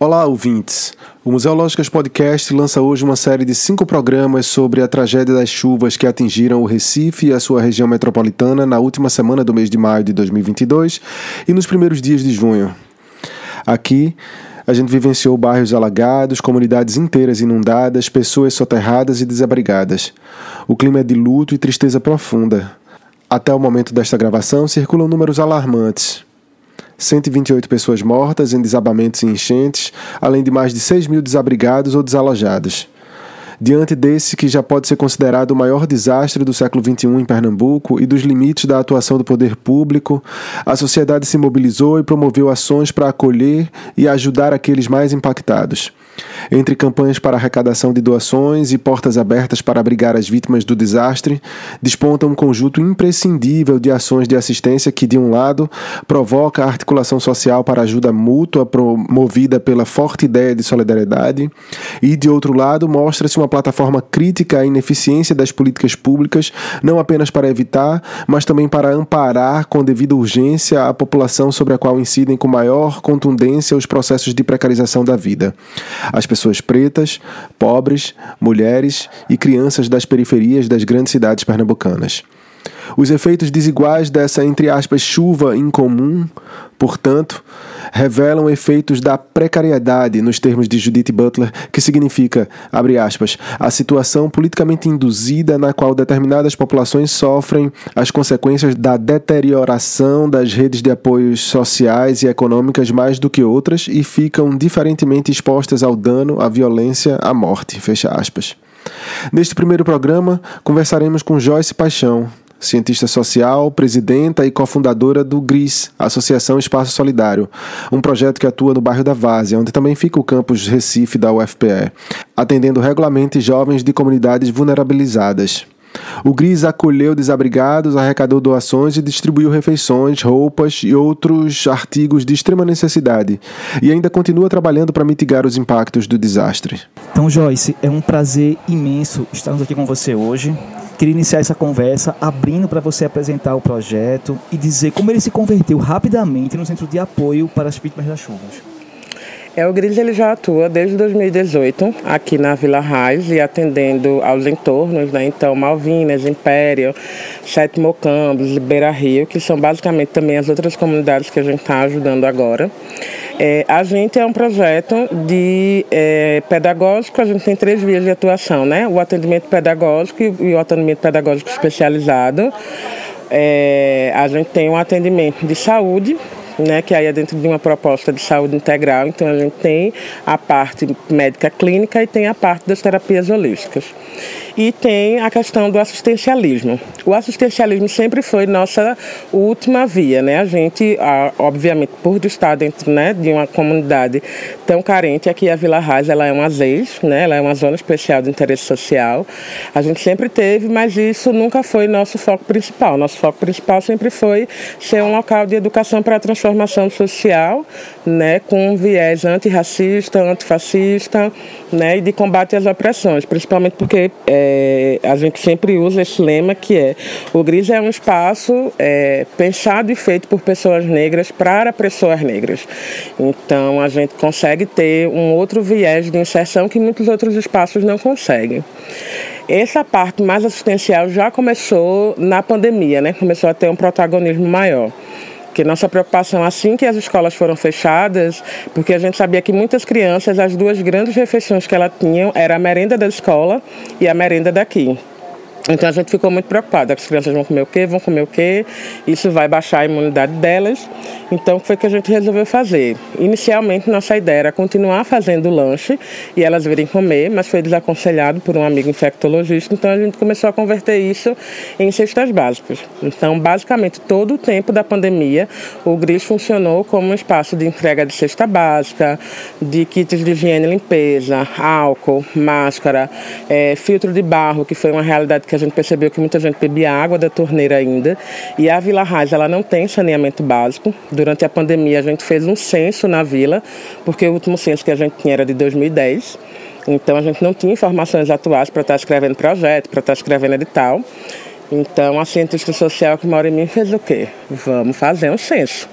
Olá, ouvintes! O Museológicas Podcast lança hoje uma série de cinco programas sobre a tragédia das chuvas que atingiram o Recife e a sua região metropolitana na última semana do mês de maio de 2022 e nos primeiros dias de junho. Aqui, a gente vivenciou bairros alagados, comunidades inteiras inundadas, pessoas soterradas e desabrigadas. O clima é de luto e tristeza profunda. Até o momento desta gravação, circulam números alarmantes. 128 pessoas mortas em desabamentos e enchentes, além de mais de 6 mil desabrigados ou desalojados. Diante desse que já pode ser considerado o maior desastre do século XXI em Pernambuco e dos limites da atuação do poder público, a sociedade se mobilizou e promoveu ações para acolher e ajudar aqueles mais impactados. Entre campanhas para arrecadação de doações e portas abertas para abrigar as vítimas do desastre, desponta um conjunto imprescindível de ações de assistência que, de um lado, provoca a articulação social para ajuda mútua promovida pela forte ideia de solidariedade, e, de outro lado, mostra-se uma plataforma crítica à ineficiência das políticas públicas, não apenas para evitar, mas também para amparar com devida urgência a população sobre a qual incidem com maior contundência os processos de precarização da vida as pessoas pretas, pobres, mulheres e crianças das periferias das grandes cidades pernambucanas. Os efeitos desiguais dessa, entre aspas, chuva incomum, portanto, revelam efeitos da precariedade, nos termos de Judith Butler, que significa, abre aspas, a situação politicamente induzida na qual determinadas populações sofrem as consequências da deterioração das redes de apoios sociais e econômicas mais do que outras e ficam diferentemente expostas ao dano, à violência, à morte, fecha aspas. Neste primeiro programa, conversaremos com Joyce Paixão, cientista social, presidenta e cofundadora do GRIS, Associação Espaço Solidário, um projeto que atua no bairro da Várzea, onde também fica o campus Recife da UFPE, atendendo regularmente jovens de comunidades vulnerabilizadas. O GRIS acolheu desabrigados, arrecadou doações e distribuiu refeições, roupas e outros artigos de extrema necessidade. E ainda continua trabalhando para mitigar os impactos do desastre. Então, Joyce, é um prazer imenso estarmos aqui com você hoje. Queria iniciar essa conversa abrindo para você apresentar o projeto e dizer como ele se converteu rapidamente no centro de apoio para as vítimas das chuvas. É, o GRIS ele já atua desde 2018 aqui na Vila Raiz e atendendo aos entornos, né? Então, Malvinas, Império, Sete Mocambos Beira Rio, que são basicamente também as outras comunidades que a gente está ajudando agora. É, a gente é um projeto de é, pedagógico, a gente tem três vias de atuação, né? O atendimento pedagógico e o atendimento pedagógico especializado. É, a gente tem um atendimento de saúde, né, que aí é dentro de uma proposta de saúde integral. Então a gente tem a parte médica clínica e tem a parte das terapias holísticas. E tem a questão do assistencialismo. O assistencialismo sempre foi nossa última via, né? A gente, obviamente, por estar dentro né, de uma comunidade tão carente, aqui a Vila Raiz, ela é uma ZEIS, né? Ela é uma zona especial de interesse social. A gente sempre teve, mas isso nunca foi nosso foco principal. Nosso foco principal sempre foi ser um local de educação para a transformação social, né? Com um viés antirracista, antifascista, né? E de combate às opressões, principalmente porque é, a gente sempre usa esse lema que é o GRIS é um espaço é, pensado e feito por pessoas negras para pessoas negras. Então a gente consegue ter um outro viés de inserção que muitos outros espaços não conseguem. Essa parte mais assistencial já começou na pandemia, né? Começou a ter um protagonismo maior que nossa preocupação assim que as escolas foram fechadas, porque a gente sabia que muitas crianças, as duas grandes refeições que elas tinham era a merenda da escola e a merenda daqui. Então a gente ficou muito preocupada. As crianças vão comer o quê? Vão comer o quê? Isso vai baixar a imunidade delas. Então foi que a gente resolveu fazer. Inicialmente nossa ideia era continuar fazendo lanche e elas virem comer, mas foi desaconselhado por um amigo infectologista. Então a gente começou a converter isso em cestas básicas. Então basicamente todo o tempo da pandemia o GRIS funcionou como um espaço de entrega de cesta básica, de kits de higiene e limpeza, álcool, máscara, é, filtro de barro, que foi uma realidade que a gente percebeu que muita gente bebia água da torneira ainda. E a Vila Raiz, ela não tem saneamento básico. Durante a pandemia, a gente fez um censo na vila, porque o último censo que a gente tinha era de 2010. Então, a gente não tinha informações atuais para estar escrevendo projeto, para estar escrevendo edital. Então, a cientista social que mora em mim fez o quê? Vamos fazer um censo.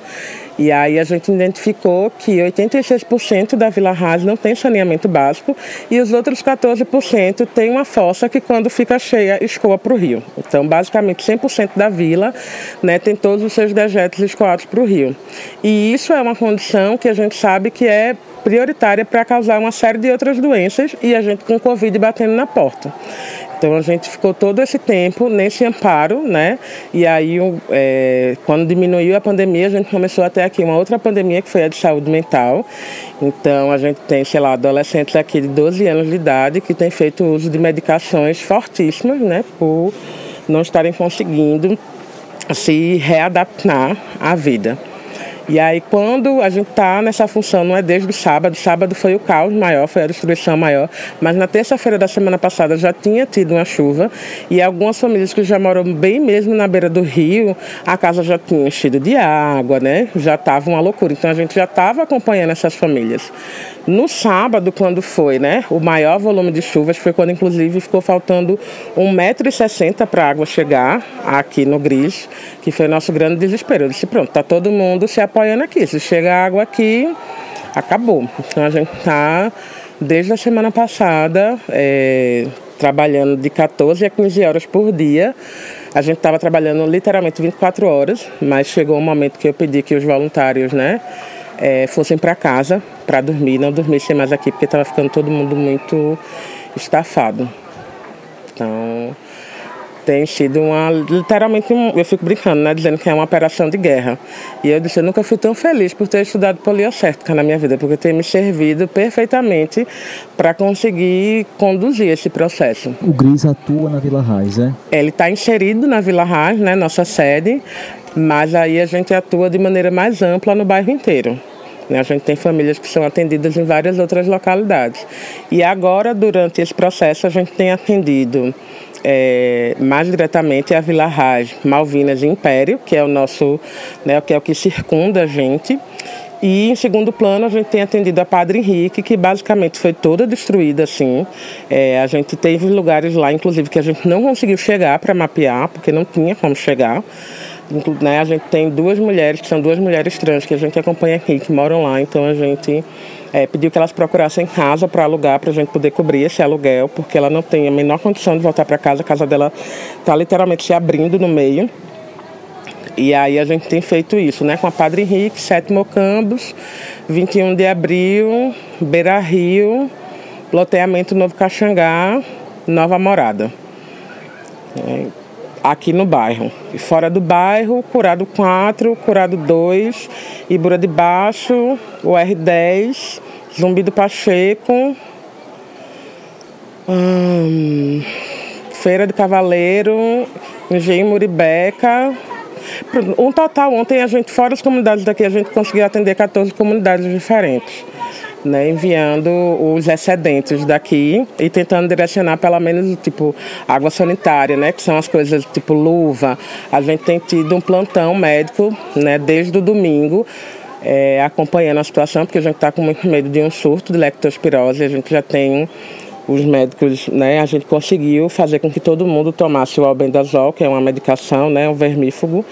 E aí a gente identificou que 86% da Vila Raz não tem saneamento básico e os outros 14% tem uma fossa que quando fica cheia escoa para o rio. Então, basicamente, 100% da vila né, tem todos os seus dejetos escoados para o rio. E isso é uma condição que a gente sabe que é prioritária para causar uma série de outras doenças e a gente com Covid batendo na porta. Então a gente ficou todo esse tempo nesse amparo, né? E aí, é, quando diminuiu a pandemia, a gente começou até aqui uma outra pandemia que foi a de saúde mental. Então a gente tem, sei lá, adolescentes aqui de 12 anos de idade que têm feito uso de medicações fortíssimas, né? Por não estarem conseguindo se readaptar à vida. E aí, quando a gente está nessa função, não é desde o sábado, sábado foi o caos maior, foi a destruição maior, mas na terça-feira da semana passada já tinha tido uma chuva e algumas famílias que já moram bem mesmo na beira do rio, a casa já tinha enchido de água, né? Já estava uma loucura. Então a gente já estava acompanhando essas famílias. No sábado, quando foi, né, o maior volume de chuvas, foi quando inclusive ficou faltando 1,60m para a água chegar aqui no Gris, que foi nosso grande desespero. Eu disse, pronto, tá todo mundo se aqui. Se chega água aqui, acabou. Então a gente está, desde a semana passada, é, trabalhando de 14 a 15 horas por dia. A gente estava trabalhando literalmente 24 horas, mas chegou um momento que eu pedi que os voluntários, né, é, fossem para casa para dormir, não dormissem mais aqui, porque estava ficando todo mundo muito estafado. Então, tem sido uma, literalmente, um, eu fico brincando, né, dizendo que é uma operação de guerra. E eu disse, eu nunca fui tão feliz por ter estudado poliocértica na minha vida, porque tem me servido perfeitamente para conseguir conduzir esse processo. O GRIS atua na Vila Raiz, é? Ele está inserido na Vila Raiz, né, nossa sede, mas aí a gente atua de maneira mais ampla no bairro inteiro. Né? A gente tem famílias que são atendidas em várias outras localidades. E agora, durante esse processo, a gente tem atendido é, mais diretamente a Vila Raj, Malvinas e Império, que é o nosso, né, que é o que circunda a gente. E em segundo plano, a gente tem atendido a Padre Henrique, que basicamente foi toda destruída assim. É, a gente teve lugares lá, inclusive, que a gente não conseguiu chegar para mapear, porque não tinha como chegar. Né, a gente tem duas mulheres, que são duas mulheres trans, que a gente acompanha aqui, que moram lá, então a gente é, pediu que elas procurassem casa para alugar, para a gente poder cobrir esse aluguel, porque ela não tem a menor condição de voltar para casa, a casa dela está literalmente se abrindo no meio. E aí a gente tem feito isso, né? Com a Padre Henrique, Sétimo Campos, 21 de abril, Beira Rio, loteamento Novo Caxangá, Nova Morada. É, aqui no bairro. E fora do bairro, Curado 4, Curado 2, Ibura de Baixo, o R10, Zumbi do Pacheco, hum, Feira de Cavaleiro, Engenho Muribeca. Um total, ontem a gente, fora as comunidades daqui, a gente conseguiu atender 14 comunidades diferentes né, enviando os excedentes daqui e tentando direcionar pelo menos tipo água sanitária, né, que são as coisas tipo luva. A gente tem tido um plantão médico, né, desde o domingo. É, acompanhando a situação, porque a gente está com muito medo de um surto de lectospirose. A gente já tem os médicos, né, a gente conseguiu fazer com que todo mundo tomasse o albendazol, que é uma medicação, né, um vermífugo.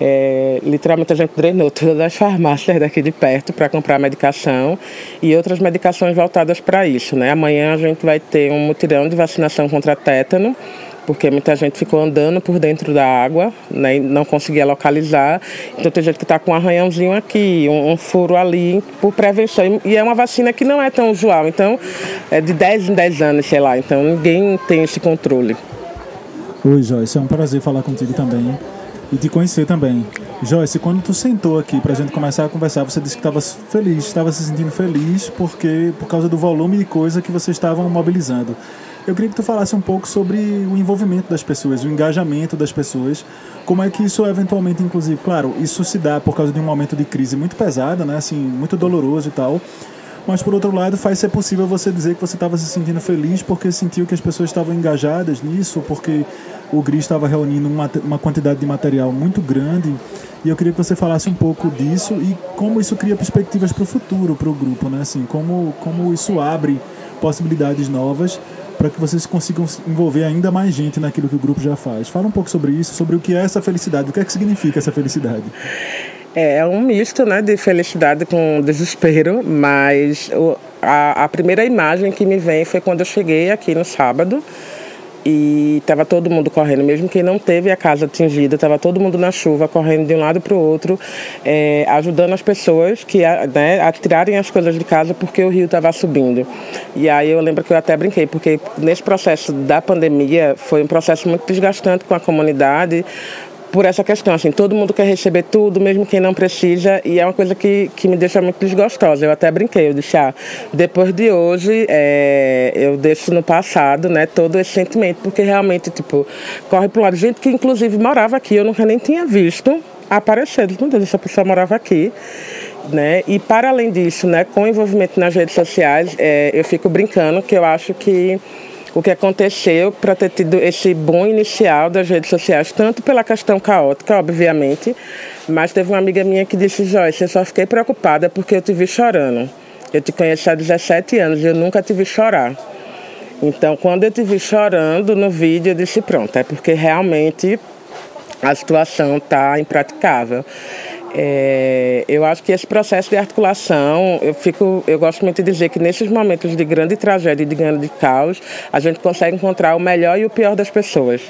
É, literalmente a gente drenou todas as farmácias daqui de perto para comprar medicação e outras medicações voltadas para isso, né. Amanhã a gente vai ter um mutirão de vacinação contra tétano porque muita gente ficou andando por dentro da água, né, não conseguia localizar. Então tem gente que está com um arranhãozinho aqui, um, um, furo ali, por prevenção. E é uma vacina que não é tão usual, então é de 10 em 10 anos, sei lá, então ninguém tem esse controle. Oi, Joyce, é um prazer falar contigo também e te conhecer também. Joyce, quando tu sentou aqui para a gente começar a conversar, você disse que estava feliz, estava se sentindo feliz porque por causa do volume de coisa que vocês estavam mobilizando. Eu queria que tu falasse um pouco sobre o envolvimento das pessoas, o engajamento das pessoas, como é que isso eventualmente, inclusive, claro, isso se dá por causa de um momento de crise muito pesada, né, assim, muito doloroso e tal, mas por outro lado faz ser possível você dizer que você estava se sentindo feliz porque sentiu que as pessoas estavam engajadas nisso, porque o GRI estava reunindo uma, uma quantidade de material muito grande e eu queria que você falasse um pouco disso e como isso cria perspectivas para o futuro, para o grupo, né? Assim, como, como isso abre possibilidades novas para que vocês consigam envolver ainda mais gente naquilo que o grupo já faz. Fala um pouco sobre isso, sobre o que é essa felicidade, o que é que significa essa felicidade. É, é um misto né, de felicidade com desespero, mas a, a primeira imagem que me vem foi quando eu cheguei aqui no sábado e estava todo mundo correndo, mesmo quem não teve a casa atingida, estava todo mundo na chuva, correndo de um lado para o outro, é, ajudando as pessoas que, né, a tirarem as coisas de casa porque o rio estava subindo. E aí eu lembro que eu até brinquei, porque nesse processo da pandemia foi um processo muito desgastante com a comunidade, por essa questão, assim, todo mundo quer receber tudo, mesmo quem não precisa, e é uma coisa que, que me deixa muito desgostosa. Eu até brinquei, eu disse, ah, depois de hoje, é, eu deixo no passado, né, todo esse sentimento, porque realmente, tipo, corre para o lado. Gente que, inclusive, morava aqui, eu nunca nem tinha visto aparecer. Meu Deus, essa pessoa morava aqui. Né? E para além disso, né, com o envolvimento nas redes sociais, é, eu fico brincando que eu acho que o que aconteceu para ter tido esse bom inicial das redes sociais, tanto pela questão caótica, obviamente, mas teve uma amiga minha que disse, Joyce, eu só fiquei preocupada porque eu te vi chorando. Eu te conheço há 17 anos e eu nunca te vi chorar. Então, quando eu te vi chorando no vídeo, eu disse, pronto, é porque realmente a situação está impraticável. É, eu acho que esse processo de articulação, eu fico, eu gosto muito de dizer que nesses momentos de grande tragédia e de grande caos, a gente consegue encontrar o melhor e o pior das pessoas.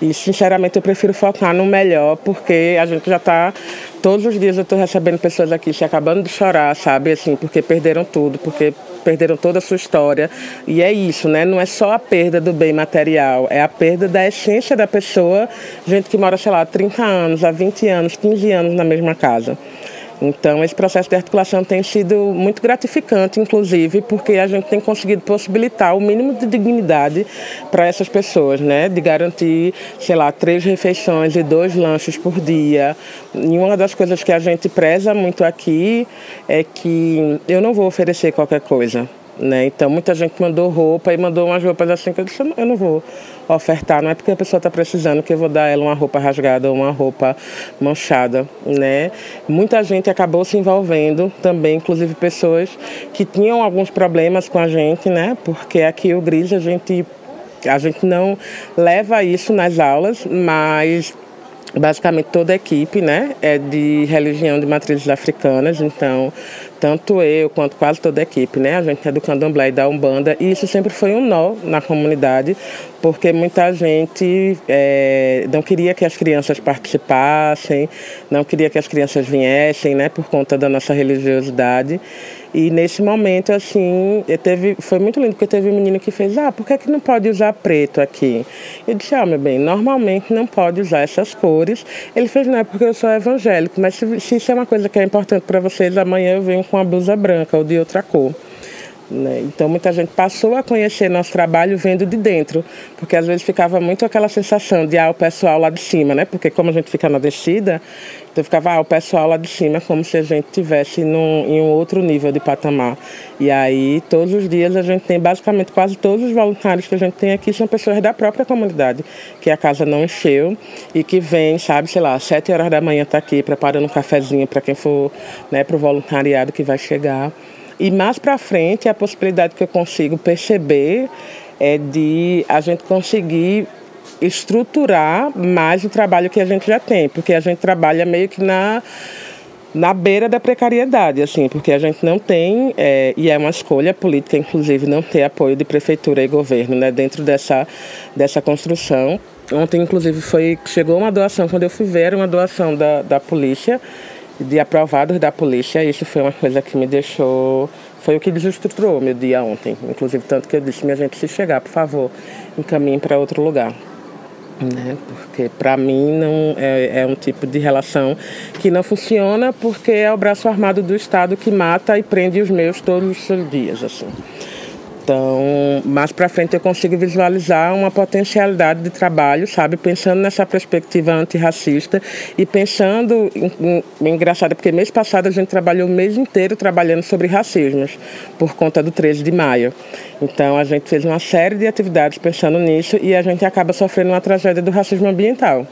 E sinceramente eu prefiro focar no melhor, porque a gente já está todos os dias eu estou recebendo pessoas aqui se acabando de chorar, sabe, assim, porque perderam tudo, porque perderam toda a sua história. E é isso, né? Não é só a perda do bem material, é a perda da essência da pessoa, gente que mora, sei lá, há 30 anos, há 20 anos, 15 anos na mesma casa. Então, esse processo de articulação tem sido muito gratificante, inclusive, porque a gente tem conseguido possibilitar o mínimo de dignidade para essas pessoas, né? De garantir, sei lá, três refeições e dois lanches por dia. E uma das coisas que a gente preza muito aqui é que eu não vou oferecer qualquer coisa. Né? Então, muita gente mandou roupa e mandou umas roupas assim que eu disse, eu não vou ofertar, não é porque a pessoa está precisando que eu vou dar ela uma roupa rasgada ou uma roupa manchada, né? Muita gente acabou se envolvendo também, inclusive pessoas que tinham alguns problemas com a gente, né? Porque aqui o Gris a gente a gente não leva isso nas aulas, mas basicamente toda a equipe né, é de religião de matrizes africanas, então tanto eu quanto quase toda a equipe, né, a gente é do candomblé e da Umbanda, e isso sempre foi um nó na comunidade, porque muita gente é, não queria que as crianças participassem, não queria que as crianças viessem, né, por conta da nossa religiosidade. E nesse momento, assim, teve, foi muito lindo, porque teve um menino que fez, ah, por que, que não pode usar preto aqui? Eu disse, ah, meu bem, normalmente não pode usar essas cores. Ele fez, não, é porque eu sou evangélico, mas se, se isso é uma coisa que é importante para vocês, amanhã eu venho com a blusa branca ou de outra cor. Né? Então muita gente passou a conhecer nosso trabalho vendo de dentro, porque às vezes ficava muito aquela sensação de ah, o pessoal lá de cima, né? Porque como a gente fica na descida, então ficava ah, o pessoal lá de cima como se a gente tivesse num, em um outro nível de patamar. E aí todos os dias a gente tem basicamente quase todos os voluntários que a gente tem aqui são pessoas da própria comunidade, que a casa não encheu e que vem, sabe, sei lá, sete horas da manhã está aqui preparando um cafezinho para quem for, né, para o voluntariado que vai chegar. E mais para frente, a possibilidade que eu consigo perceber é de a gente conseguir estruturar mais o trabalho que a gente já tem, porque a gente trabalha meio que na na beira da precariedade, assim, porque a gente não tem, é, e é uma escolha política, inclusive, não ter apoio de prefeitura e governo, né, dentro dessa, dessa construção. Ontem, inclusive, foi chegou uma doação, quando eu fui ver, era uma doação da, da polícia, de aprovados da polícia. Isso foi uma coisa que me deixou. Foi o que desestruturou meu dia ontem. Inclusive, tanto que eu disse: minha gente, se chegar, por favor, encaminhe para outro lugar. Né? Porque para mim não é, é, um tipo de relação que não funciona porque é o braço armado do Estado que mata e prende os meus todos os dias assim. Então, mais para frente eu consigo visualizar uma potencialidade de trabalho, sabe? Pensando nessa perspectiva antirracista e pensando, em, em, engraçado, porque mês passado a gente trabalhou o mês inteiro trabalhando sobre racismos, por conta do 13 de maio. Então, a gente fez uma série de atividades pensando nisso e a gente acaba sofrendo uma tragédia do racismo ambiental.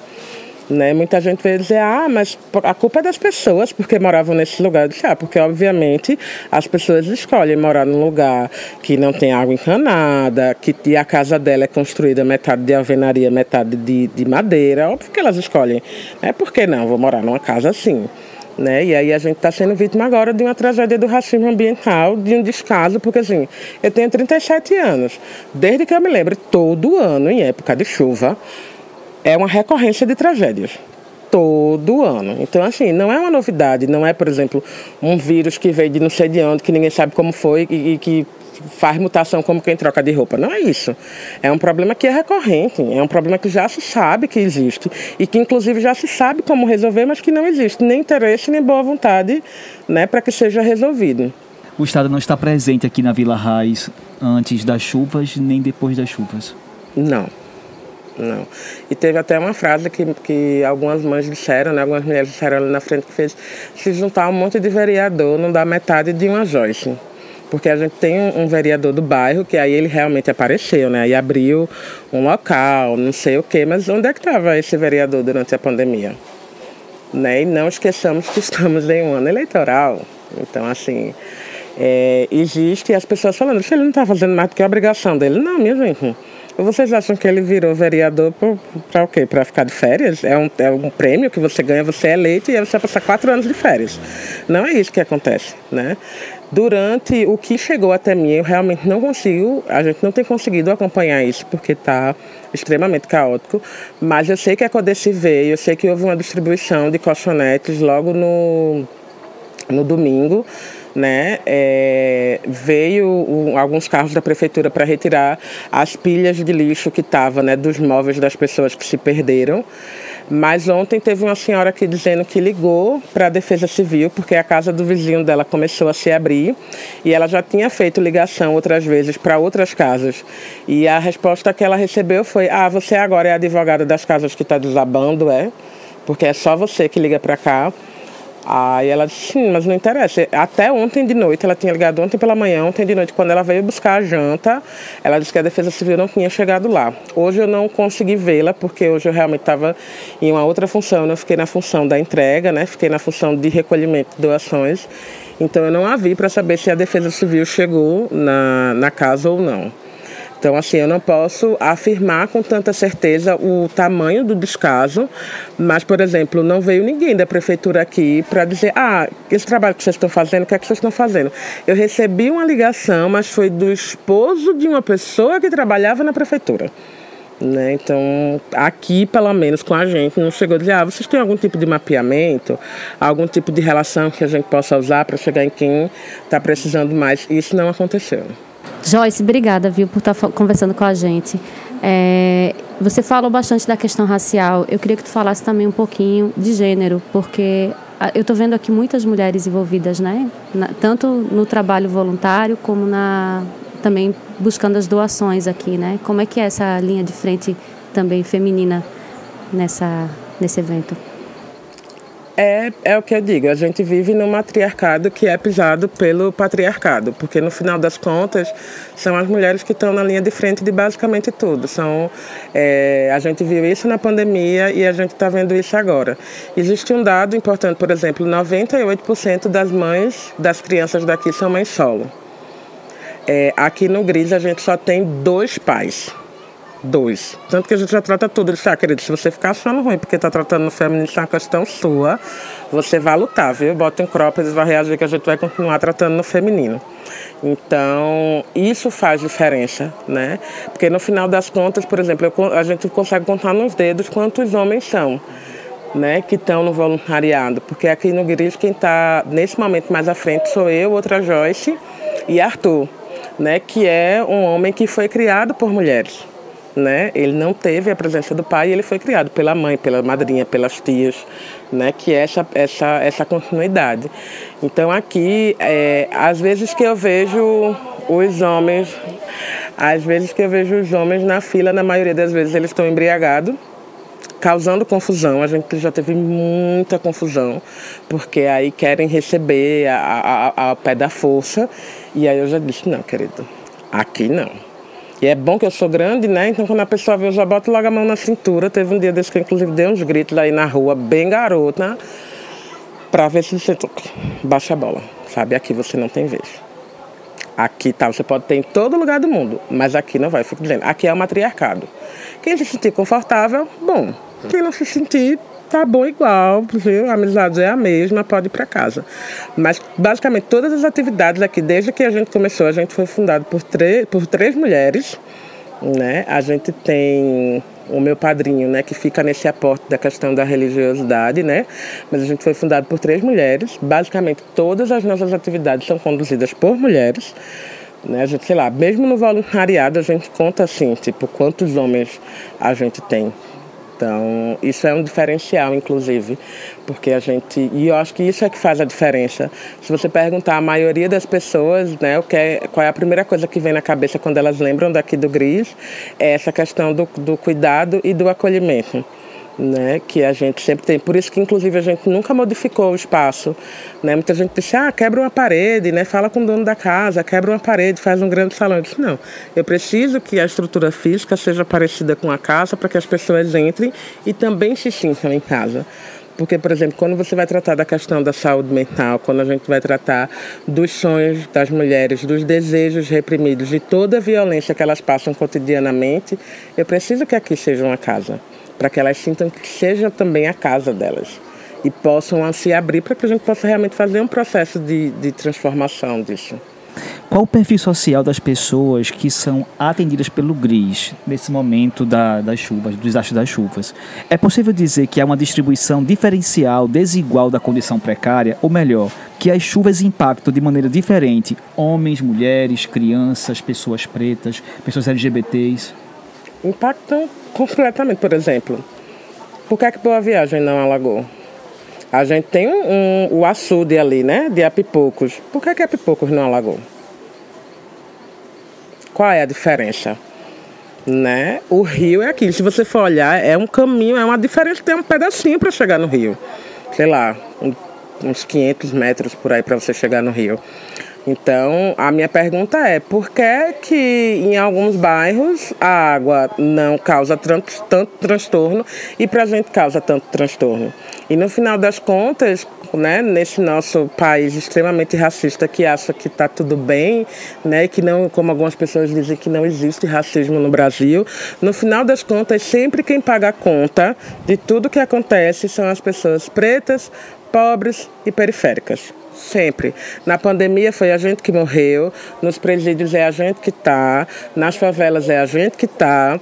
Né? Muita gente veio dizer, ah, mas a culpa é das pessoas porque moravam nesse lugar. Eu disse, ah, porque obviamente as pessoas escolhem morar num lugar que não tem água encanada, que e a casa dela é construída metade de alvenaria, metade de, de madeira. Óbvio que elas escolhem. É por que não? Vou morar numa casa assim. Né? E aí a gente está sendo vítima agora de uma tragédia do racismo ambiental, de um descaso, porque assim, eu tenho 37 anos. Desde que eu me lembro, todo ano, em época de chuva, é uma recorrência de tragédias todo ano. Então, assim, não é uma novidade, não é, por exemplo, um vírus que veio de não sei de onde, que ninguém sabe como foi e, e que faz mutação como quem troca de roupa. Não é isso. É um problema que é recorrente, é um problema que já se sabe que existe e que, inclusive, já se sabe como resolver, mas que não existe nem interesse nem boa vontade né, para que seja resolvido. O Estado não está presente aqui na Vila Raiz antes das chuvas nem depois das chuvas? Não. Não. E teve até uma frase que, que algumas mães disseram, né, algumas mulheres disseram ali na frente, que fez se juntar um monte de vereador não dá metade de uma Joyce. Porque a gente tem um, vereador do bairro que aí ele realmente apareceu, né? Aí abriu um local, não sei o quê, mas onde é que estava esse vereador durante a pandemia? Né? E não esqueçamos que estamos em um ano eleitoral. Então, assim, é, existe as pessoas falando, se ele não está fazendo mais do que a obrigação dele. Não, minha gente. Vocês acham que ele virou vereador para o quê? Para ficar de férias? É um, é um prêmio que você ganha, você é eleito e você vai passar quatro anos de férias. Não é isso que acontece, né? Durante o que chegou até mim, eu realmente não consigo, a gente não tem conseguido acompanhar isso porque está extremamente caótico, mas eu sei que a Codeci veio, eu sei que houve uma distribuição de colchonetes logo no, no domingo, né, é, veio um, alguns carros da prefeitura para retirar as pilhas de lixo que estavam né, dos móveis das pessoas que se perderam. Mas ontem teve uma senhora aqui dizendo que ligou para a Defesa Civil, porque a casa do vizinho dela começou a se abrir e ela já tinha feito ligação outras vezes para outras casas. E a resposta que ela recebeu foi: Ah, você agora é advogada das casas que está desabando, é? Porque é só você que liga para cá. Aí ela disse, sim, mas não interessa. Até ontem de noite, ela tinha ligado ontem pela manhã, ontem de noite, quando ela veio buscar a janta, ela disse que a Defesa Civil não tinha chegado lá. Hoje eu não consegui vê-la, porque hoje eu realmente estava em uma outra função, eu não fiquei na função da entrega, né? Fiquei na função de recolhimento de doações. Então eu não a vi para saber se a Defesa Civil chegou na, na casa ou não. Então, assim, eu não posso afirmar com tanta certeza o tamanho do descaso, mas, por exemplo, não veio ninguém da prefeitura aqui para dizer: ah, esse trabalho que vocês estão fazendo, o que é que vocês estão fazendo? Eu recebi uma ligação, mas foi do esposo de uma pessoa que trabalhava na prefeitura. Né? Então, aqui, pelo menos com a gente, não chegou a dizer: ah, vocês têm algum tipo de mapeamento, algum tipo de relação que a gente possa usar para chegar em quem está precisando mais. Isso não aconteceu. Joyce, obrigada, viu, por estar tá conversando com a gente. É, você falou bastante da questão racial. Eu queria que tu falasse também um pouquinho de gênero, porque eu estou vendo aqui muitas mulheres envolvidas, né? Na, tanto no trabalho voluntário como na também buscando as doações aqui, né? Como é que é essa linha de frente também feminina nessa nesse evento? É, é o que eu digo, a gente vive num matriarcado que é pisado pelo patriarcado, porque no final das contas são as mulheres que estão na linha de frente de basicamente tudo. São, é, a gente viu isso na pandemia e a gente está vendo isso agora. Existe um dado importante, por exemplo, 98% das mães das crianças daqui são mães solo. É, aqui no Gris a gente só tem dois pais dois. Tanto que a gente já trata tudo. Ele ah, querido, se você ficar achando ruim porque tá tratando no feminino, isso é uma questão sua, você vai lutar, viu? Bota em cropped, vai reagir que a gente vai continuar tratando no feminino. Então, isso faz diferença, né? Porque no final das contas, por exemplo, eu, a gente consegue contar nos dedos quantos homens são. Né, que estão no voluntariado, porque aqui no Gris quem está nesse momento mais à frente sou eu, outra Joyce e Arthur, né, que é um homem que foi criado por mulheres né? Ele não teve a presença do pai ele foi criado pela mãe, pela madrinha, pelas tias, né? Que é essa, essa, essa continuidade. Então aqui, é, às vezes que eu vejo os homens, às vezes que eu vejo os homens na fila, na maioria das vezes eles estão embriagados, causando confusão. A gente já teve muita confusão, porque aí querem receber a, a, a pé da força. E aí eu já disse, não, querido, aqui não. E é bom que eu sou grande, né? Então quando a pessoa vê, eu já boto logo a mão na cintura. Teve um dia desse que eu, inclusive dei uns gritos aí na rua, bem garota, pra ver se você baixa a bola. Sabe, aqui você não tem vez. Aqui tá, você pode ter em todo lugar do mundo, mas aqui não vai, fico dizendo. Aqui é o matriarcado. Quem se sentir confortável, bom. Quem não se sentir, tá bom igual, viu? A amizade é a mesma, pode ir para casa. Mas basicamente todas as atividades aqui, desde que a gente começou, a gente foi fundado por, três, por três mulheres. Né? A gente tem o meu padrinho, né, que fica nesse aporte da questão da religiosidade, né? Mas a gente foi fundado por três mulheres. Basicamente todas as nossas atividades são conduzidas por mulheres. Né? A gente, sei lá, mesmo no voluntariado a gente conta assim, tipo, quantos homens a gente tem então, isso é um diferencial, inclusive, porque a gente. E eu acho que isso é que faz a diferença. Se você perguntar a maioria das pessoas, né, o que é, qual é a primeira coisa que vem na cabeça quando elas lembram daqui do GRIS, é essa questão do, do cuidado e do acolhimento né, que a gente sempre tem. Por isso que, inclusive, a gente nunca modificou o espaço. Né? Muita gente disse, ah, quebra uma parede, né? fala com o dono da casa, quebra uma parede, faz um grande salão. Eu disse, não, eu preciso que a estrutura física seja parecida com a casa para que as pessoas entrem e também se sintam em casa. Porque, por exemplo, quando você vai tratar da questão da saúde mental, quando a gente vai tratar dos sonhos das mulheres, dos desejos reprimidos, de toda a violência que elas passam cotidianamente, eu preciso que aqui seja uma casa para que elas sintam que seja também a casa delas e possam se abrir para que a gente possa realmente fazer um processo de, de transformação disso. Qual o perfil social das pessoas que são atendidas pelo GRIS nesse momento da, das chuvas, do desastre das chuvas? É possível dizer que há uma distribuição diferencial, desigual da condição precária? Ou melhor, que as chuvas impactam de maneira diferente homens, mulheres, crianças, pessoas pretas, pessoas LGBTs? Impactam completamente, por exemplo. Por que, é que Boa Viagem não alagou? A gente tem um, um, o açude ali, né? De Apipocos. Por que, que Apipocos não alagou? Qual é a diferença? Né? O rio é aquilo. Se você for olhar, é um caminho, é uma diferença. Tem um pedacinho para chegar no rio. Sei lá, uns 500 metros por aí para você chegar no rio. Então, a minha pergunta é: por que, que em alguns bairros a água não causa tanto, tanto transtorno e para a gente causa tanto transtorno? E no final das contas, né, nesse nosso país extremamente racista que acha que está tudo bem, né, que não, como algumas pessoas dizem que não existe racismo no Brasil, no final das contas, sempre quem paga a conta de tudo que acontece são as pessoas pretas, pobres e periféricas. Sempre. Na pandemia foi a gente que morreu, nos presídios é a gente que está, nas favelas é a gente que está.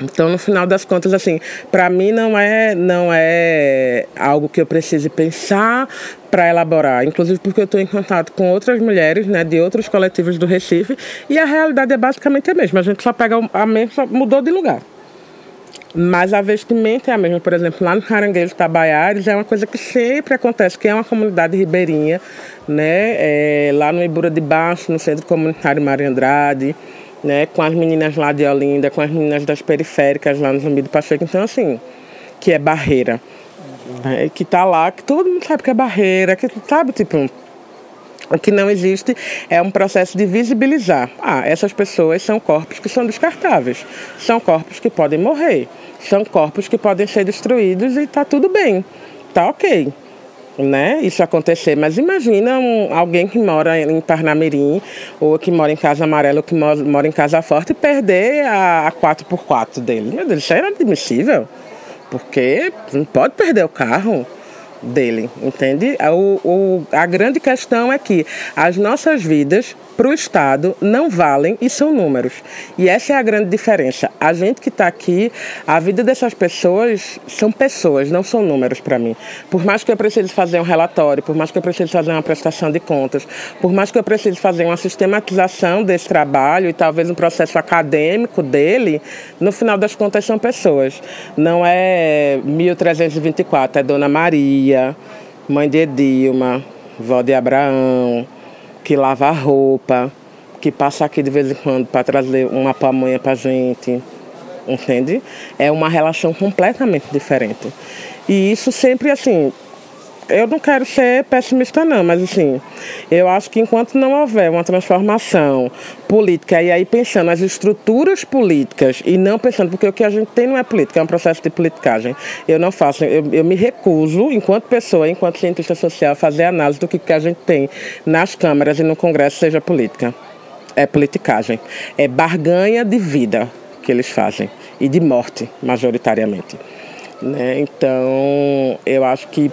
Então, no final das contas, assim, para mim não é, não é algo que eu precise pensar para elaborar, inclusive porque eu estou em contato com outras mulheres, né, de outros coletivos do Recife, e a realidade é basicamente a mesma. A gente só pega a mesma, mudou de lugar. Mas a vestimenta é a mesma. Por exemplo, lá no Caranguejo Tabaiares é uma coisa que sempre acontece, que é uma comunidade ribeirinha, né? É, lá no Ibura de Baixo, no Centro Comunitário Maria Andrade, né? Com as meninas lá de Olinda, com as meninas das periféricas lá no Zumbi do Pacheco. Então, assim, que é barreira. Né? Que tá lá, que todo mundo sabe que é barreira, que sabe, tipo, o que não existe é um processo de visibilizar. Ah, essas pessoas são corpos que são descartáveis, são corpos que podem morrer, são corpos que podem ser destruídos e está tudo bem, tá ok. Né, isso acontecer, mas imagina um, alguém que mora em Parnamirim, ou que mora em Casa Amarela, ou que mora, mora em Casa Forte, perder a, a 4x4 dele. Meu Deus, isso é inadmissível, porque não pode perder o carro dele, entende? O, o, a grande questão é que as nossas vidas para o Estado não valem e são números. E essa é a grande diferença. A gente que está aqui, a vida dessas pessoas são pessoas, não são números para mim. Por mais que eu precise fazer um relatório, por mais que eu precise fazer uma prestação de contas, por mais que eu precise fazer uma sistematização desse trabalho e talvez um processo acadêmico dele, no final das contas são pessoas. Não é 1324, é Dona Maria, mãe de Edilma, vó de Abraão que lava roupa, que passa aqui de vez em quando para trazer uma pamonha para gente, entende? É uma relação completamente diferente. E isso sempre assim, eu não quero ser pessimista não, mas assim, eu acho que enquanto não houver uma transformação política, e aí pensando nas estruturas políticas e não pensando, porque o que a gente tem não é política, é um processo de politicagem. Eu não faço, eu, eu me recuso, enquanto pessoa, enquanto cientista social, a fazer análise do que, que a gente tem nas câmaras e no Congresso seja política. É politicagem. É barganha de vida que eles fazem e de morte, majoritariamente. Né? Então, eu acho que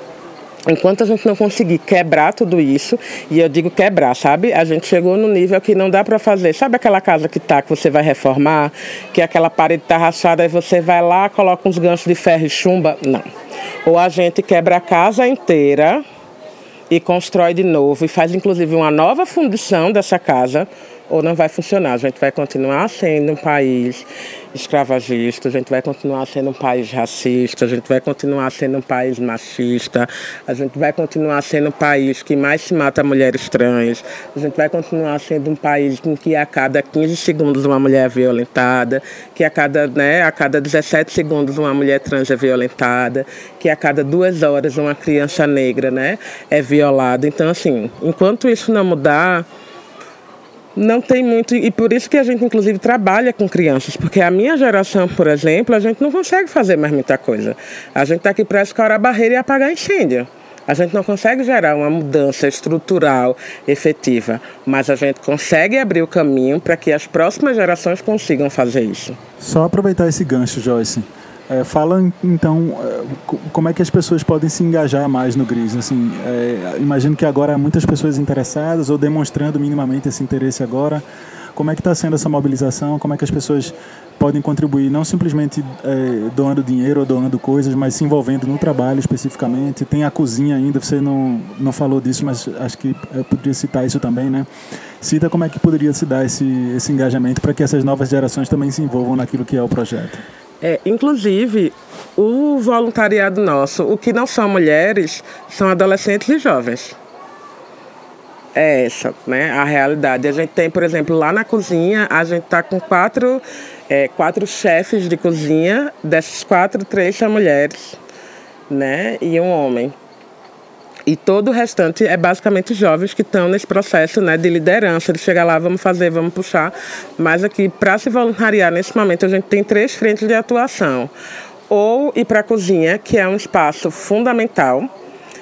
Enquanto a gente não conseguir quebrar tudo isso, e eu digo quebrar, sabe? A gente chegou no nível que não dá para fazer. Sabe aquela casa que tá, que você vai reformar, que aquela parede tá rachada e você vai lá, coloca uns ganchos de ferro e chumba? Não. Ou a gente quebra a casa inteira e constrói de novo e faz inclusive uma nova fundição dessa casa, ou não vai funcionar. A gente vai continuar sendo um país escravagista, a gente vai continuar sendo um país racista, a gente vai continuar sendo um país machista, a gente vai continuar sendo um país que mais se mata mulheres trans, a gente vai continuar sendo um país em que a cada 15 segundos uma mulher é violentada, que a cada, né, a cada 17 segundos uma mulher trans é violentada, que a cada duas horas uma criança negra né, é violada. Então, assim, enquanto isso não mudar, não tem muito, e por isso que a gente inclusive trabalha com crianças, porque a minha geração, por exemplo, a gente não consegue fazer mais muita coisa. A gente está aqui para escorar a barreira e apagar incêndio. A gente não consegue gerar uma mudança estrutural efetiva, mas a gente consegue abrir o caminho para que as próximas gerações consigam fazer isso. Só aproveitar esse gancho, Joyce. É, fala então é, como é que as pessoas podem se engajar mais no GRIS. Assim, é, imagino que agora há muitas pessoas interessadas ou demonstrando minimamente esse interesse agora. Como é que está sendo essa mobilização? Como é que as pessoas podem contribuir, não simplesmente é, doando dinheiro ou doando coisas, mas se envolvendo no trabalho especificamente? Tem a cozinha ainda, você não, não falou disso, mas acho que eu poderia citar isso também, né? Cita como é que poderia se dar esse, esse engajamento para que essas novas gerações também se envolvam naquilo que é o projeto. É, inclusive, o voluntariado nosso, o que não são mulheres, são adolescentes e jovens. É essa, né? A realidade. A gente tem, por exemplo, lá na cozinha, a gente está com quatro, é, quatro chefes de cozinha. Desses quatro, três são mulheres, né? E um homem. E todo o restante é basicamente jovens que estão nesse processo né, de liderança, de chegar lá, vamos fazer, vamos puxar. Mas aqui, para se voluntariar nesse momento, a gente tem três frentes de atuação. Ou ir para a cozinha, que é um espaço fundamental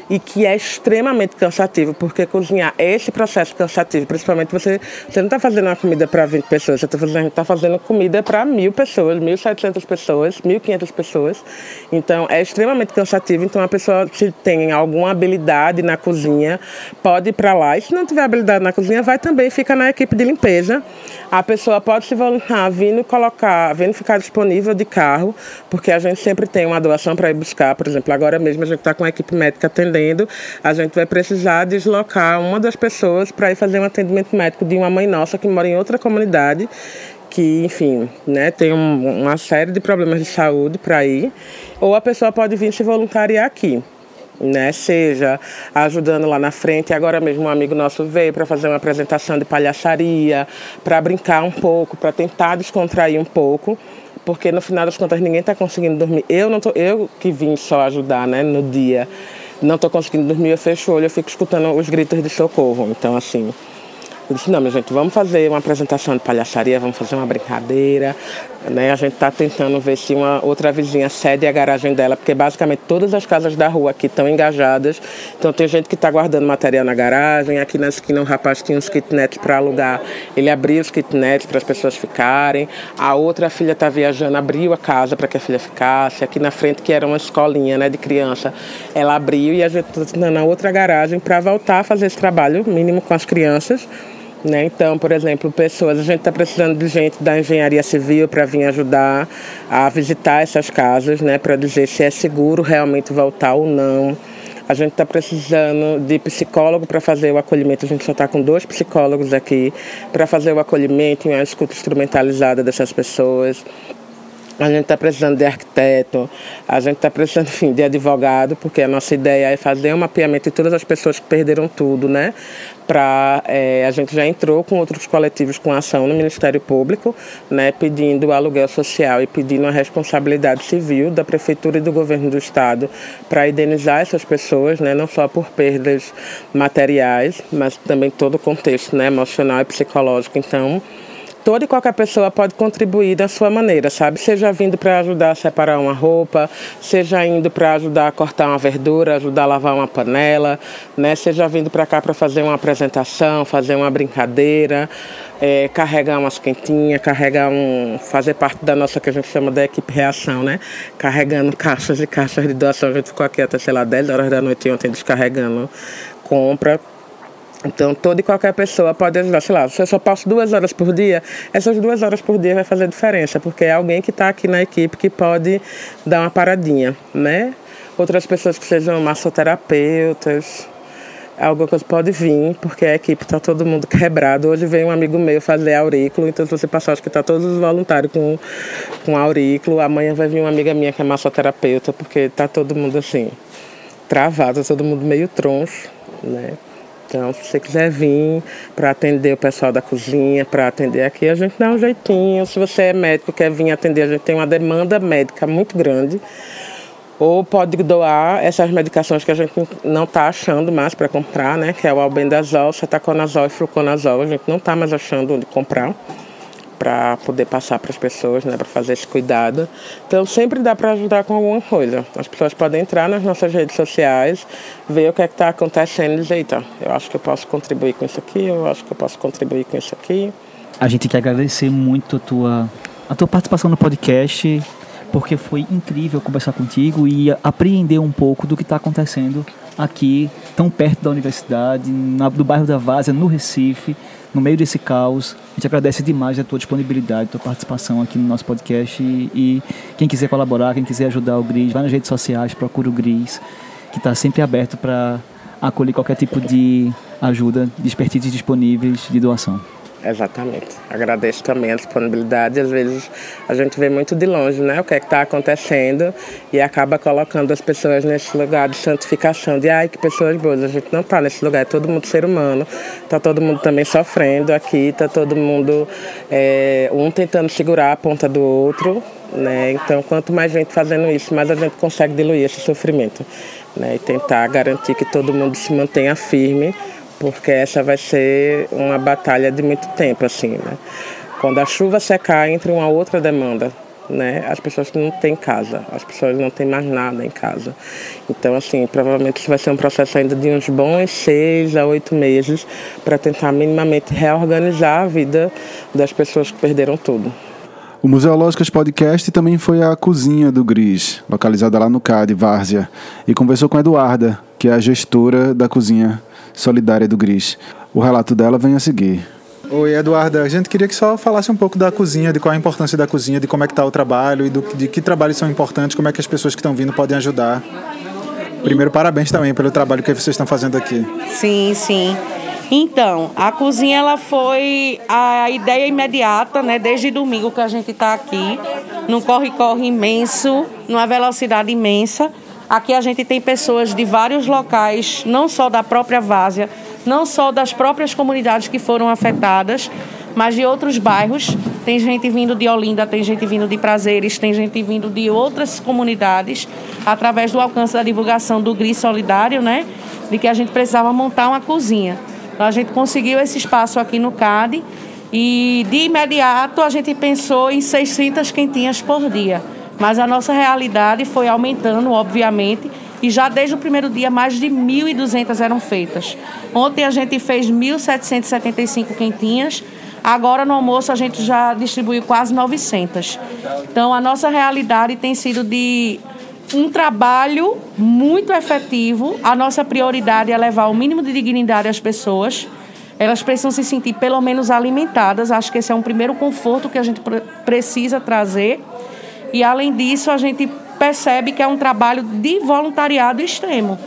e que é extremamente cansativo, porque cozinhar é esse processo cansativo, principalmente você, você não está fazendo uma comida para 20 pessoas, você está fazendo, tá fazendo comida para mil pessoas, 1.700 pessoas, 1.500 pessoas. Então é extremamente cansativo. Então a pessoa se tem alguma habilidade na cozinha, pode ir para lá. E se não tiver habilidade na cozinha, vai também, fica na equipe de limpeza. A pessoa pode se voluntar vindo colocar, vindo ficar disponível de carro, porque a gente sempre tem uma doação para ir buscar. Por exemplo, agora mesmo a gente está com a equipe médica atendendo atendendo, a gente vai precisar deslocar uma das pessoas para ir fazer um atendimento médico de uma mãe nossa que mora em outra comunidade que, enfim, né, tem um, uma série de problemas de saúde para ir, ou a pessoa pode vir se voluntariar aqui. Né, seja ajudando lá na frente. Agora mesmo um amigo nosso veio para fazer uma apresentação de palhaçaria, para brincar um pouco, para tentar descontrair um pouco, porque no final das contas ninguém está conseguindo dormir. Eu não tô, eu que vim só ajudar, né, no dia não estou conseguindo dormir, eu fecho o olho, eu fico escutando os gritos de socorro. Então, assim, Eu disse, não, minha gente, vamos fazer uma apresentação de palhaçaria, vamos fazer uma brincadeira. Né? A gente está tentando ver se uma outra vizinha cede a garagem dela, porque basicamente todas as casas da rua aqui estão engajadas. Então tem gente que está guardando material na garagem. Aqui na esquina o rapaz tinha uns kitnets para alugar. Ele abriu os kitnets para as pessoas ficarem. A outra filha está viajando, abriu a casa para que a filha ficasse. Aqui na frente, que era uma escolinha né, de criança, ela abriu e a gente está na outra garagem para voltar a fazer esse trabalho mínimo com as crianças. Né? Então, por exemplo, pessoas, a gente está precisando de gente da engenharia civil para vir ajudar a visitar essas casas, né? para dizer se é seguro realmente voltar ou não. A gente está precisando de psicólogo para fazer o acolhimento. A gente só está com dois psicólogos aqui para fazer o acolhimento e uma escuta instrumentalizada dessas pessoas. A gente está precisando de arquiteto, a gente está precisando, enfim, de advogado, porque a nossa ideia é fazer um mapeamento de todas as pessoas que perderam tudo, né? Pra, é, a gente já entrou com outros coletivos com ação no Ministério Público, né, pedindo aluguel social e pedindo a responsabilidade civil da Prefeitura e do Governo do Estado para indenizar essas pessoas, né, não só por perdas materiais, mas também todo o contexto né, emocional e psicológico. Então, toda e qualquer pessoa pode contribuir da sua maneira, sabe? Seja vindo para ajudar a separar uma roupa, seja indo para ajudar a cortar uma verdura, ajudar a lavar uma panela, né? Seja vindo para cá para fazer uma apresentação, fazer uma brincadeira, é, carregar umas quentinhas, carregar um, fazer parte da nossa que a gente chama da equipe reação, né? Carregando caixas e caixas de doação. A gente ficou aqui até sei lá 10 horas da noite ontem descarregando compra então, toda e qualquer pessoa pode ajudar. Sei lá, se eu só passo duas horas por dia, essas duas horas por dia vai fazer diferença, porque é alguém que está aqui na equipe que pode dar uma paradinha, né? Outras pessoas que sejam massoterapeutas, alguma coisa pode vir, porque a equipe está todo mundo quebrado. Hoje veio um amigo meu fazer aurículo, então se você passar, acho que está todos os voluntários com, com aurículo. Amanhã vai vir uma amiga minha que é massoterapeuta, porque está todo mundo assim, travado, todo mundo meio troncho, né? Então, se você quiser vir para atender o pessoal da cozinha, para atender aqui, a gente dá um jeitinho. Se você é médico quer vir atender, a gente tem uma demanda médica muito grande. Ou pode doar essas medicações que a gente não está achando mais para comprar, né? Que é o albendazol, cetaconazol e fluconazol. A gente não está mais achando onde comprar para poder passar para as pessoas, né, para fazer esse cuidado. Então sempre dá para ajudar com alguma coisa. As pessoas podem entrar nas nossas redes sociais, ver o que é está acontecendo e dizer, eita, eu acho que eu posso contribuir com isso aqui, eu acho que eu posso contribuir com isso aqui. A gente quer agradecer muito a tua, a tua participação no podcast, porque foi incrível conversar contigo e apreender um pouco do que está acontecendo aqui, tão perto da universidade, na, do bairro da Várzea, no Recife no meio desse caos. A gente agradece demais a tua disponibilidade, a tua participação aqui no nosso podcast. E, e quem quiser colaborar, quem quiser ajudar o Gris, vai nas redes sociais, procura o Gris, que está sempre aberto para acolher qualquer tipo de ajuda, de expertise disponíveis de doação. Exatamente. Agradeço também a disponibilidade. Às vezes a gente vê muito de longe né, o que é está acontecendo e acaba colocando as pessoas nesse lugar de santificação, de ai, que pessoas boas. A gente não está nesse lugar, é todo mundo ser humano, está todo mundo também sofrendo aqui, está todo mundo é, um tentando segurar a ponta do outro. Né? Então, quanto mais gente fazendo isso, mais a gente consegue diluir esse sofrimento né? e tentar garantir que todo mundo se mantenha firme porque essa vai ser uma batalha de muito tempo, assim, né? Quando a chuva secar, entra uma outra demanda, né? As pessoas não têm casa, as pessoas não têm mais nada em casa. Então, assim, provavelmente isso vai ser um processo ainda de uns bons seis a oito meses para tentar minimamente reorganizar a vida das pessoas que perderam tudo. O Museológicas Podcast também foi à cozinha do Gris, localizada lá no CAD, Várzea, e conversou com a Eduarda, que é a gestora da cozinha solidária do Gris. O relato dela vem a seguir. Oi, Eduarda. A gente queria que só falasse um pouco da cozinha, de qual a importância da cozinha, de como é que está o trabalho e do, de que trabalhos são importantes, como é que as pessoas que estão vindo podem ajudar. Primeiro, parabéns também pelo trabalho que vocês estão fazendo aqui. Sim, sim. Então, a cozinha ela foi a ideia imediata, né? Desde domingo que a gente está aqui, num corre-corre imenso, numa velocidade imensa. Aqui a gente tem pessoas de vários locais, não só da própria Várzea, não só das próprias comunidades que foram afetadas, mas de outros bairros. Tem gente vindo de Olinda, tem gente vindo de Prazeres, tem gente vindo de outras comunidades, através do alcance da divulgação do GRI Solidário, né? De que a gente precisava montar uma cozinha. Então a gente conseguiu esse espaço aqui no CAD e de imediato a gente pensou em 600 quentinhas por dia. Mas a nossa realidade foi aumentando, obviamente, e já desde o primeiro dia mais de 1.200 eram feitas. Ontem a gente fez 1.775 quentinhas, agora no almoço a gente já distribuiu quase 900. Então a nossa realidade tem sido de um trabalho muito efetivo. A nossa prioridade é levar o mínimo de dignidade às pessoas. Elas precisam se sentir pelo menos alimentadas. Acho que esse é um primeiro conforto que a gente precisa trazer. E além disso, a gente percebe que é um trabalho de voluntariado extremo.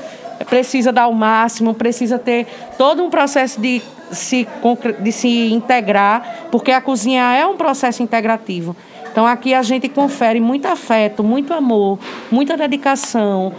Precisa dar o máximo, precisa ter todo um processo de se, de se integrar, porque a cozinha é um processo integrativo. Então aqui a gente confere muito afeto, muito amor, muita dedicação,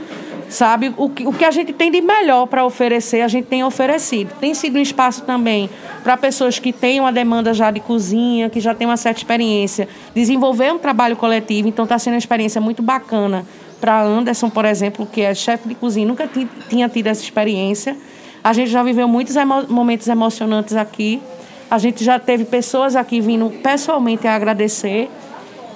sabe? O que, o que a gente tem de melhor para oferecer, a gente tem oferecido. Tem sido um espaço também para pessoas que têm uma demanda já de cozinha, que já têm uma certa experiência, desenvolver um trabalho coletivo. Então está sendo uma experiência muito bacana para Anderson, por exemplo, que é chefe de cozinha, nunca tinha tido essa experiência. A gente já viveu muitos emo momentos emocionantes aqui. A gente já teve pessoas aqui vindo pessoalmente a agradecer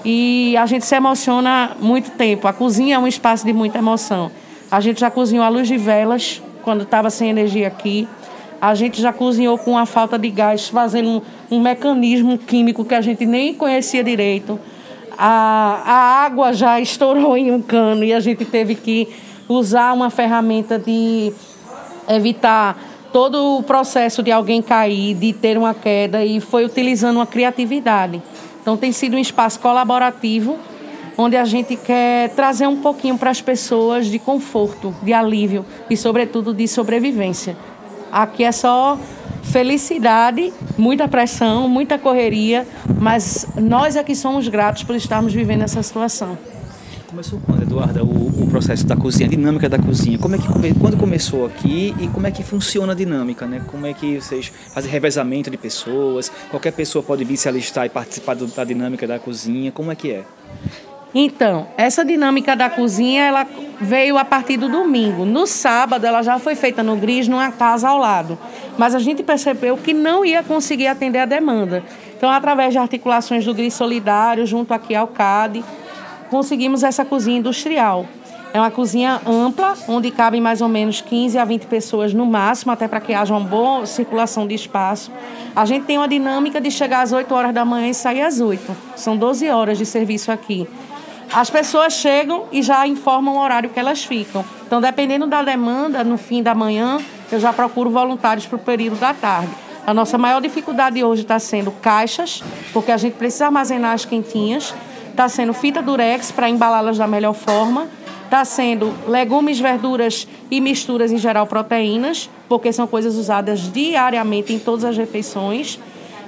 e a gente se emociona muito tempo. A cozinha é um espaço de muita emoção. A gente já cozinhou à luz de velas quando estava sem energia aqui. A gente já cozinhou com a falta de gás, fazendo um, um mecanismo químico que a gente nem conhecia direito. A, a água já estourou em um cano e a gente teve que usar uma ferramenta de evitar todo o processo de alguém cair, de ter uma queda, e foi utilizando uma criatividade. Então tem sido um espaço colaborativo onde a gente quer trazer um pouquinho para as pessoas de conforto, de alívio e sobretudo de sobrevivência. Aqui é só felicidade, muita pressão, muita correria, mas nós aqui somos gratos por estarmos vivendo essa situação. Começou quando, Eduarda, o, o, processo da cozinha, a dinâmica da cozinha? Como é que quando começou aqui e como é que funciona a dinâmica, né? Como é que vocês fazem revezamento de pessoas? Qualquer pessoa pode vir se alistar e participar do, da dinâmica da cozinha? Como é que é? Então, essa dinâmica da cozinha, ela veio a partir do domingo. No sábado, ela já foi feita no Gris, numa casa ao lado. Mas a gente percebeu que não ia conseguir atender a demanda. Então, através de articulações do Gris Solidário, junto aqui ao CAD, conseguimos essa cozinha industrial. É uma cozinha ampla, onde cabem mais ou menos 15 a 20 pessoas no máximo, até para que haja uma boa circulação de espaço. A gente tem uma dinâmica de chegar às 8 horas da manhã e sair às 8. São 12 horas de serviço aqui. As pessoas chegam e já informam o horário que elas ficam. Então, dependendo da demanda, no fim da manhã, eu já procuro voluntários para o período da tarde. A nossa maior dificuldade hoje está sendo caixas, porque a gente precisa armazenar as quentinhas está sendo fita durex para embalá-las da melhor forma, está sendo legumes, verduras e misturas em geral proteínas, porque são coisas usadas diariamente em todas as refeições.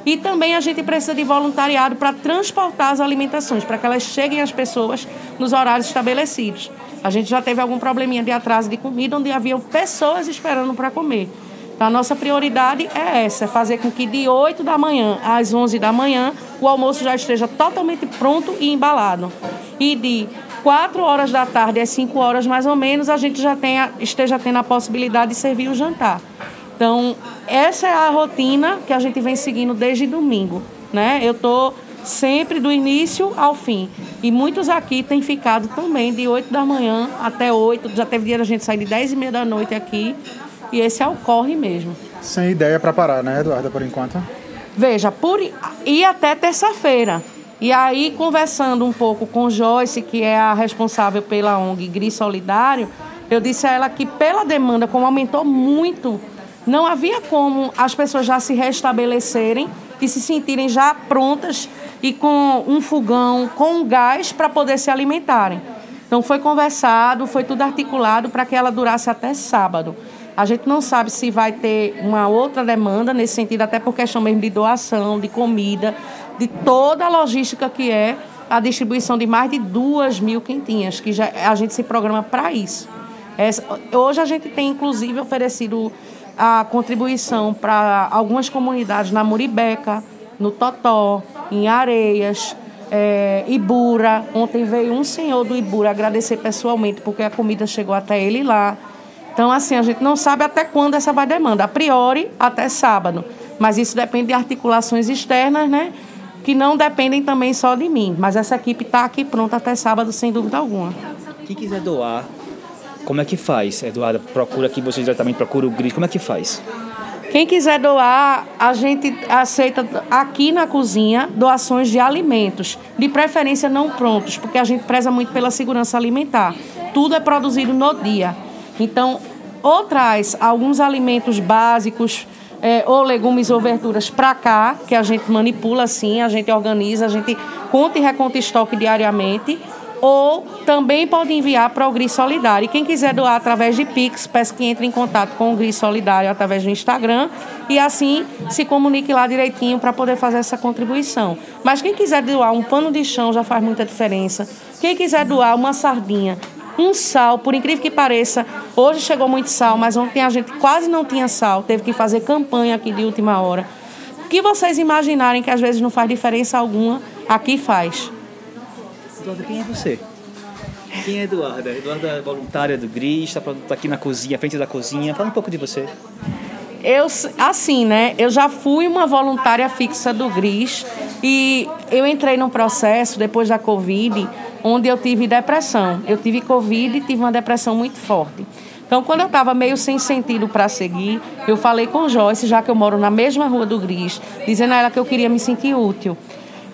E também a gente precisa de voluntariado para transportar as alimentações, para que elas cheguem às pessoas nos horários estabelecidos. A gente já teve algum probleminha de atraso de comida, onde havia pessoas esperando para comer. Então, a nossa prioridade é essa, é fazer com que de 8 da manhã às 11 da manhã o almoço já esteja totalmente pronto e embalado. E de 4 horas da tarde às 5 horas mais ou menos, a gente já tenha, esteja tendo a possibilidade de servir o jantar. Então, essa é a rotina que a gente vem seguindo desde domingo. Né? Eu estou sempre do início ao fim. E muitos aqui têm ficado também de 8 da manhã até 8. Já teve dia da gente sair de 10 e meia da noite aqui e esse é o corre mesmo. Sem ideia para parar, né, Eduarda, por enquanto? Veja, por ir até terça-feira. E aí, conversando um pouco com Joyce, que é a responsável pela ONG Gris Solidário, eu disse a ela que pela demanda, como aumentou muito, não havia como as pessoas já se restabelecerem e se sentirem já prontas e com um fogão, com gás para poder se alimentarem. Então foi conversado, foi tudo articulado para que ela durasse até sábado. A gente não sabe se vai ter uma outra demanda nesse sentido, até por questão mesmo de doação, de comida, de toda a logística que é a distribuição de mais de duas mil quentinhas, que já, a gente se programa para isso. Essa, hoje a gente tem, inclusive, oferecido a contribuição para algumas comunidades na Muribeca, no Totó, em Areias, é, Ibura. Ontem veio um senhor do Ibura agradecer pessoalmente porque a comida chegou até ele lá. Então, assim, a gente não sabe até quando essa vai demanda. A priori, até sábado. Mas isso depende de articulações externas, né? Que não dependem também só de mim. Mas essa equipe está aqui pronta até sábado, sem dúvida alguma. Quem quiser doar, como é que faz? Eduardo, procura aqui, você diretamente procura o GRIS, como é que faz? Quem quiser doar, a gente aceita aqui na cozinha doações de alimentos, de preferência não prontos, porque a gente preza muito pela segurança alimentar. Tudo é produzido no dia. Então, ou traz alguns alimentos básicos, é, ou legumes ou verduras para cá, que a gente manipula assim, a gente organiza, a gente conta e reconta estoque diariamente ou também pode enviar para o GRI Solidário. E quem quiser doar através de Pix, peço que entre em contato com o GRI Solidário através do Instagram e assim se comunique lá direitinho para poder fazer essa contribuição. Mas quem quiser doar um pano de chão já faz muita diferença. Quem quiser doar uma sardinha, um sal, por incrível que pareça, hoje chegou muito sal, mas ontem a gente quase não tinha sal, teve que fazer campanha aqui de última hora. O que vocês imaginarem que às vezes não faz diferença alguma, aqui faz. Eduarda, quem é você? Quem é Eduarda? Eduarda é voluntária do GRIS, está tá aqui na cozinha, frente da cozinha. Fala um pouco de você. Eu, assim, né? Eu já fui uma voluntária fixa do GRIS e eu entrei num processo depois da Covid, onde eu tive depressão. Eu tive Covid e tive uma depressão muito forte. Então, quando eu estava meio sem sentido para seguir, eu falei com Joyce, já que eu moro na mesma rua do Gris, dizendo a ela que eu queria me sentir útil.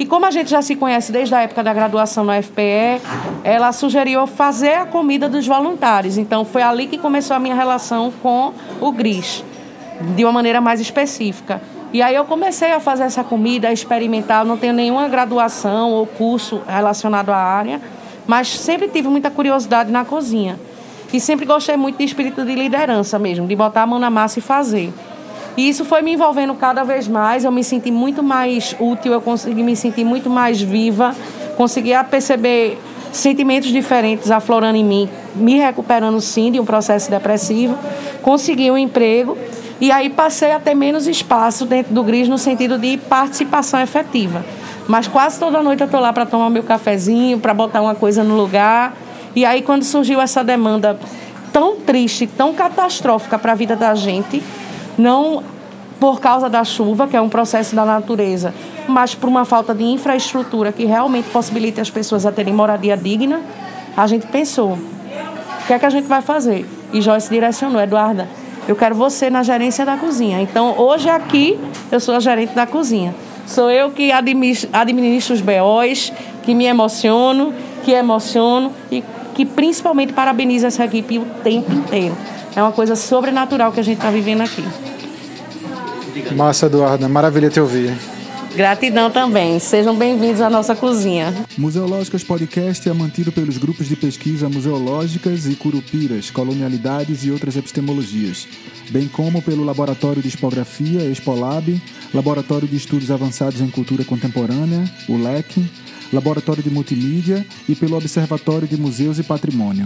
E como a gente já se conhece desde a época da graduação no FPE, ela sugeriu fazer a comida dos voluntários. Então foi ali que começou a minha relação com o GRIS, de uma maneira mais específica. E aí eu comecei a fazer essa comida, a experimentar. Eu não tenho nenhuma graduação ou curso relacionado à área, mas sempre tive muita curiosidade na cozinha. E sempre gostei muito de espírito de liderança mesmo, de botar a mão na massa e fazer. E isso foi me envolvendo cada vez mais, eu me senti muito mais útil, eu consegui me sentir muito mais viva, conseguia perceber sentimentos diferentes aflorando em mim, me recuperando sim de um processo depressivo, consegui um emprego e aí passei a ter menos espaço dentro do GRIS no sentido de participação efetiva. Mas quase toda noite eu estou lá para tomar meu cafezinho, para botar uma coisa no lugar. E aí quando surgiu essa demanda tão triste, tão catastrófica para a vida da gente, não por causa da chuva, que é um processo da natureza, mas por uma falta de infraestrutura que realmente possibilite as pessoas a terem moradia digna, a gente pensou, o que é que a gente vai fazer? E Joyce direcionou, Eduarda, eu quero você na gerência da cozinha. Então, hoje aqui, eu sou a gerente da cozinha. Sou eu que administro os BOs, que me emociono, que emociono e que principalmente parabenizo essa equipe o tempo inteiro. É uma coisa sobrenatural que a gente está vivendo aqui. Massa, Eduarda. Maravilha te ouvir. Gratidão também. Sejam bem-vindos à nossa cozinha. Museológicas Podcast é mantido pelos grupos de pesquisa museológicas e curupiras, colonialidades e outras epistemologias, bem como pelo Laboratório de Expografia, Expolab, Laboratório de Estudos Avançados em Cultura Contemporânea, o LEC, Laboratório de Multimídia e pelo Observatório de Museus e Patrimônio.